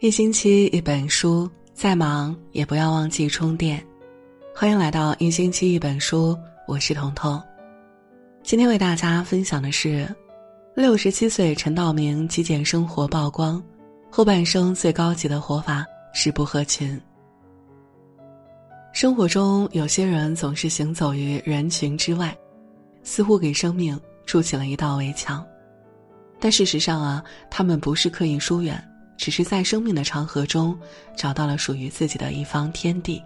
一星期一本书，再忙也不要忘记充电。欢迎来到一星期一本书，我是彤彤。今天为大家分享的是，六十七岁陈道明极简生活曝光，后半生最高级的活法是不合群。生活中有些人总是行走于人群之外，似乎给生命筑起了一道围墙，但事实上啊，他们不是刻意疏远。只是在生命的长河中，找到了属于自己的一方天地。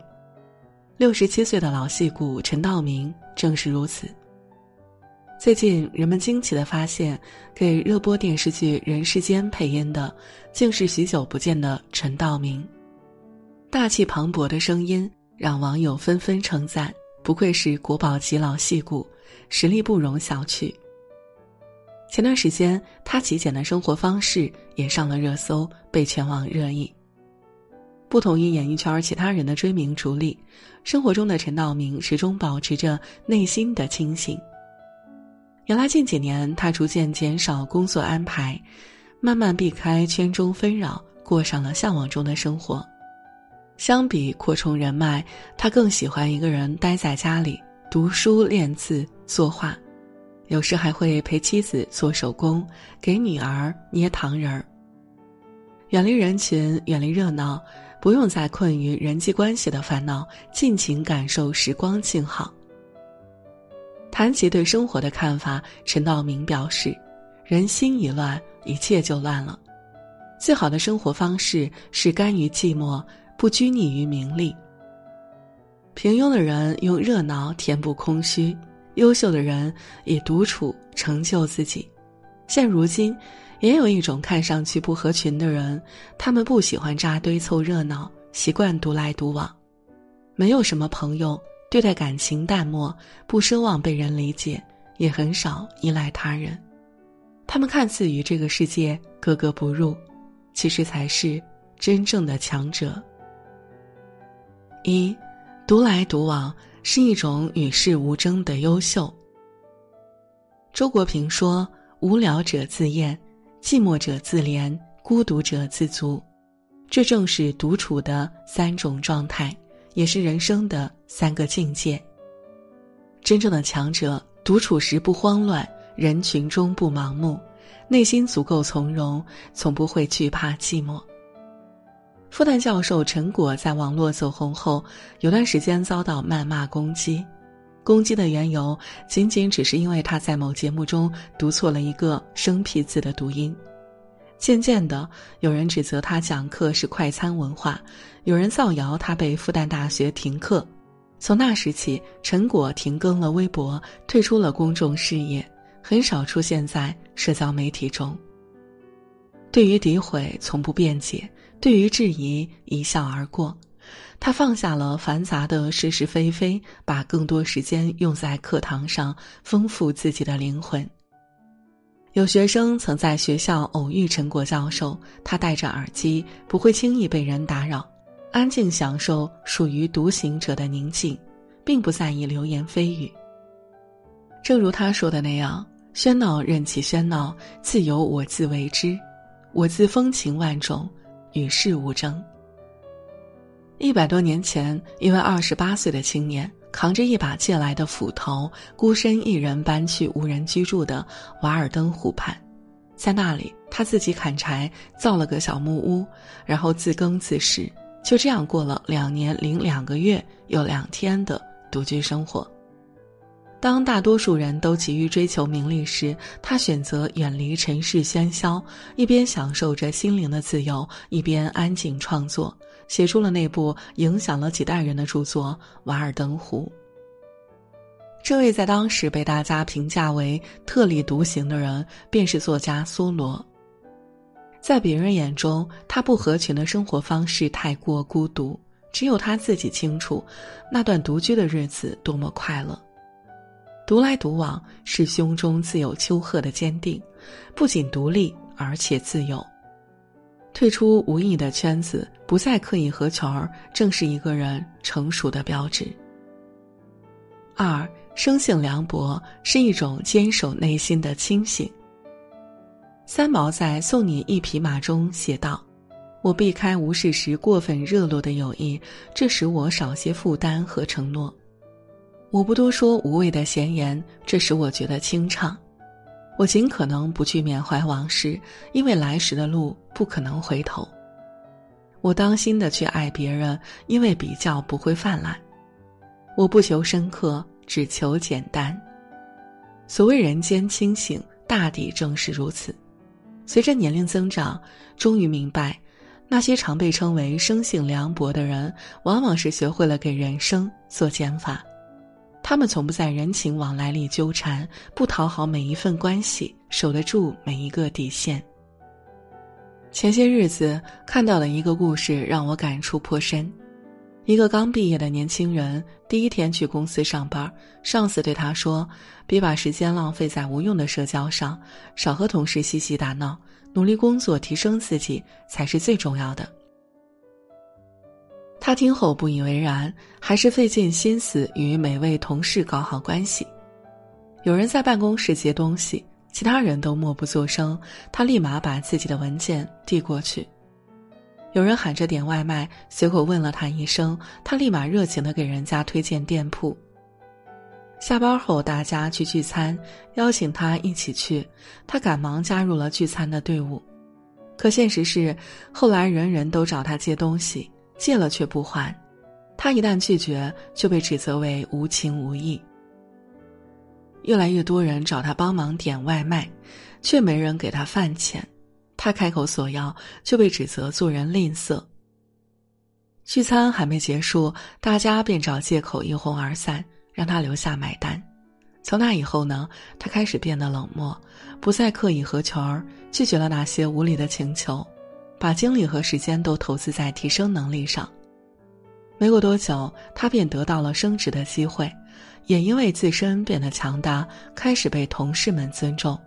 六十七岁的老戏骨陈道明正是如此。最近，人们惊奇的发现，给热播电视剧《人世间》配音的，竟是许久不见的陈道明。大气磅礴的声音让网友纷纷称赞，不愧是国宝级老戏骨，实力不容小觑。前段时间，他极简的生活方式也上了热搜，被全网热议。不同于演艺圈其他人的追名逐利，生活中的陈道明始终保持着内心的清醒。原来近几年，他逐渐减少工作安排，慢慢避开圈中纷扰，过上了向往中的生活。相比扩充人脉，他更喜欢一个人待在家里读书、练字、作画。有时还会陪妻子做手工，给女儿捏糖人儿。远离人群，远离热闹，不用再困于人际关系的烦恼，尽情感受时光静好。谈及对生活的看法，陈道明表示：“人心一乱，一切就乱了。最好的生活方式是甘于寂寞，不拘泥于名利。平庸的人用热闹填补空虚。”优秀的人以独处成就自己。现如今，也有一种看上去不合群的人，他们不喜欢扎堆凑热闹，习惯独来独往，没有什么朋友，对待感情淡漠，不奢望被人理解，也很少依赖他人。他们看似与这个世界格格不入，其实才是真正的强者。一，独来独往。是一种与世无争的优秀。周国平说：“无聊者自厌，寂寞者自怜，孤独者自足。”这正是独处的三种状态，也是人生的三个境界。真正的强者，独处时不慌乱，人群中不盲目，内心足够从容，从不会惧怕寂寞。复旦教授陈果在网络走红后，有段时间遭到谩骂攻击，攻击的缘由仅仅只是因为他在某节目中读错了一个生僻字的读音。渐渐的，有人指责他讲课是快餐文化，有人造谣他被复旦大学停课。从那时起，陈果停更了微博，退出了公众视野，很少出现在社交媒体中。对于诋毁，从不辩解。对于质疑，一笑而过。他放下了繁杂的是是非非，把更多时间用在课堂上，丰富自己的灵魂。有学生曾在学校偶遇陈果教授，他戴着耳机，不会轻易被人打扰，安静享受属于独行者的宁静，并不在意流言蜚语。正如他说的那样：“喧闹任其喧闹，自由我自为之，我自风情万种。”与世无争。一百多年前，一位二十八岁的青年扛着一把借来的斧头，孤身一人搬去无人居住的瓦尔登湖畔，在那里，他自己砍柴，造了个小木屋，然后自耕自食，就这样过了两年零两个月又两天的独居生活。当大多数人都急于追求名利时，他选择远离尘世喧嚣，一边享受着心灵的自由，一边安静创作，写出了那部影响了几代人的著作《瓦尔登湖》。这位在当时被大家评价为特立独行的人，便是作家梭罗。在别人眼中，他不合群的生活方式太过孤独，只有他自己清楚，那段独居的日子多么快乐。独来独往是胸中自有丘壑的坚定，不仅独立而且自由。退出无意义的圈子，不再刻意合群儿，正是一个人成熟的标志。二，生性凉薄是一种坚守内心的清醒。三毛在《送你一匹马》中写道：“我避开无事时过分热络的友谊，这使我少些负担和承诺。我不多说无谓的闲言，这使我觉得清畅。我尽可能不去缅怀往事，因为来时的路不可能回头。我当心的去爱别人，因为比较不会泛滥。我不求深刻，只求简单。所谓人间清醒，大抵正是如此。随着年龄增长，终于明白。那些常被称为生性凉薄的人，往往是学会了给人生做减法。他们从不在人情往来里纠缠，不讨好每一份关系，守得住每一个底线。前些日子看到了一个故事，让我感触颇深。一个刚毕业的年轻人，第一天去公司上班，上司对他说：“别把时间浪费在无用的社交上，少和同事嬉戏打闹。”努力工作，提升自己才是最重要的。他听后不以为然，还是费尽心思与每位同事搞好关系。有人在办公室接东西，其他人都默不作声，他立马把自己的文件递过去。有人喊着点外卖，随口问了他一声，他立马热情的给人家推荐店铺。下班后，大家去聚餐，邀请他一起去，他赶忙加入了聚餐的队伍。可现实是，后来人人都找他借东西，借了却不还，他一旦拒绝，就被指责为无情无义。越来越多人找他帮忙点外卖，却没人给他饭钱，他开口索要，就被指责做人吝啬。聚餐还没结束，大家便找借口一哄而散。让他留下买单。从那以后呢，他开始变得冷漠，不再刻意合群儿，拒绝了那些无理的请求，把精力和时间都投资在提升能力上。没过多久，他便得到了升职的机会，也因为自身变得强大，开始被同事们尊重。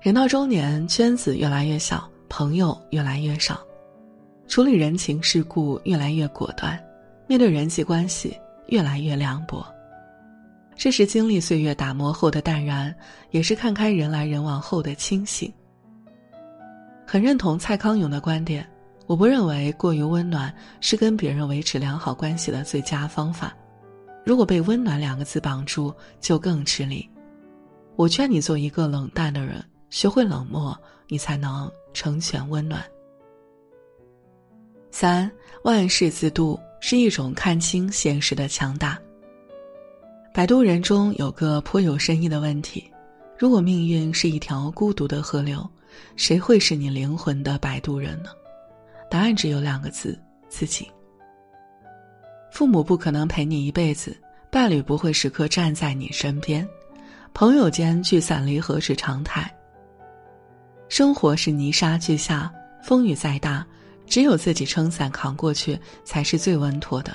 人到中年，圈子越来越小，朋友越来越少，处理人情世故越来越果断，面对人际关系。越来越凉薄，这是经历岁月打磨后的淡然，也是看开人来人往后的清醒。很认同蔡康永的观点，我不认为过于温暖是跟别人维持良好关系的最佳方法。如果被“温暖”两个字绑住，就更吃力。我劝你做一个冷淡的人，学会冷漠，你才能成全温暖。三万事自渡。是一种看清现实的强大。摆渡人中有个颇有深意的问题：如果命运是一条孤独的河流，谁会是你灵魂的摆渡人呢？答案只有两个字：自己。父母不可能陪你一辈子，伴侣不会时刻站在你身边，朋友间聚散离合是常态。生活是泥沙俱下，风雨再大。只有自己撑伞扛过去，才是最稳妥的。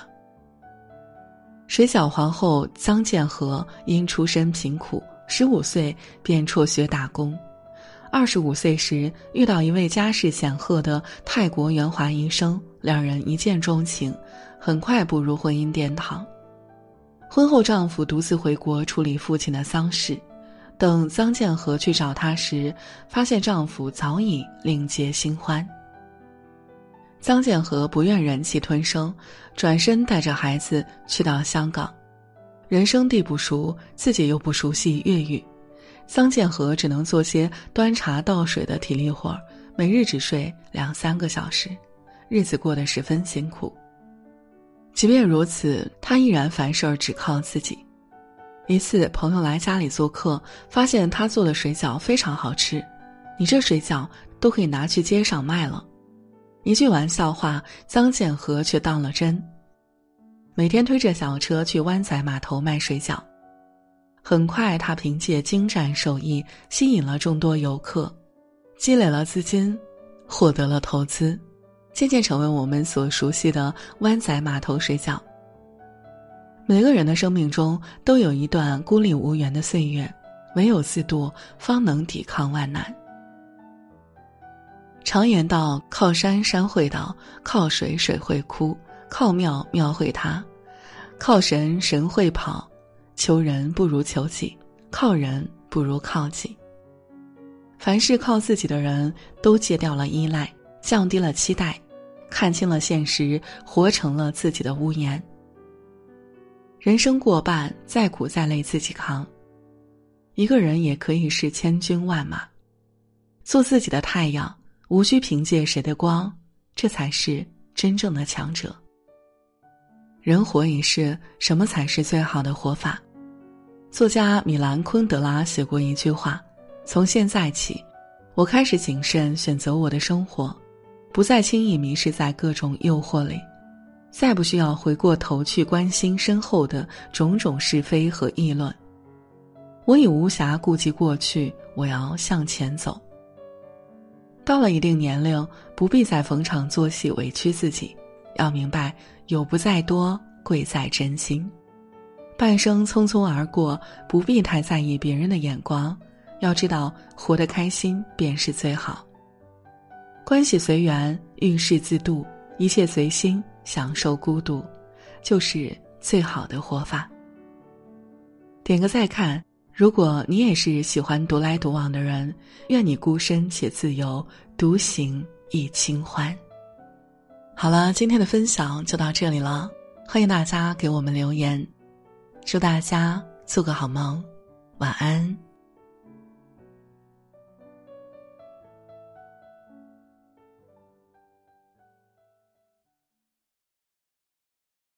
水饺皇后臧建和因出身贫苦，十五岁便辍学打工，二十五岁时遇到一位家世显赫的泰国圆滑医生，两人一见钟情，很快步入婚姻殿堂。婚后，丈夫独自回国处理父亲的丧事，等臧建和去找他时，发现丈夫早已另结新欢。臧建和不愿忍气吞声，转身带着孩子去到香港。人生地不熟，自己又不熟悉粤语，桑建和只能做些端茶倒水的体力活儿，每日只睡两三个小时，日子过得十分辛苦。即便如此，他依然凡事只靠自己。一次，朋友来家里做客，发现他做的水饺非常好吃，你这水饺都可以拿去街上卖了。一句玩笑话，桑建和却当了真。每天推着小车去湾仔码头卖水饺，很快他凭借精湛手艺吸引了众多游客，积累了资金，获得了投资，渐渐成为我们所熟悉的湾仔码头水饺。每个人的生命中都有一段孤立无援的岁月，唯有自渡，方能抵抗万难。常言道：“靠山山会倒，靠水水会枯，靠庙庙会塌，靠神神会跑。求人不如求己，靠人不如靠己。凡是靠自己的人都戒掉了依赖，降低了期待，看清了现实，活成了自己的屋檐。人生过半，再苦再累自己扛。一个人也可以是千军万马，做自己的太阳，无需凭借谁的光，这才是真正的强者。人活一世，什么才是最好的活法？作家米兰昆德拉写过一句话：“从现在起，我开始谨慎选择我的生活，不再轻易迷失在各种诱惑里，再不需要回过头去关心身后的种种是非和议论。”我已无暇顾及过去，我要向前走。到了一定年龄，不必再逢场作戏委屈自己，要明白有不在多，贵在真心。半生匆匆而过，不必太在意别人的眼光，要知道活得开心便是最好。关系随缘，遇事自度，一切随心，享受孤独，就是最好的活法。点个再看。如果你也是喜欢独来独往的人，愿你孤身且自由，独行亦清欢。好了，今天的分享就到这里了，欢迎大家给我们留言，祝大家做个好梦，晚安。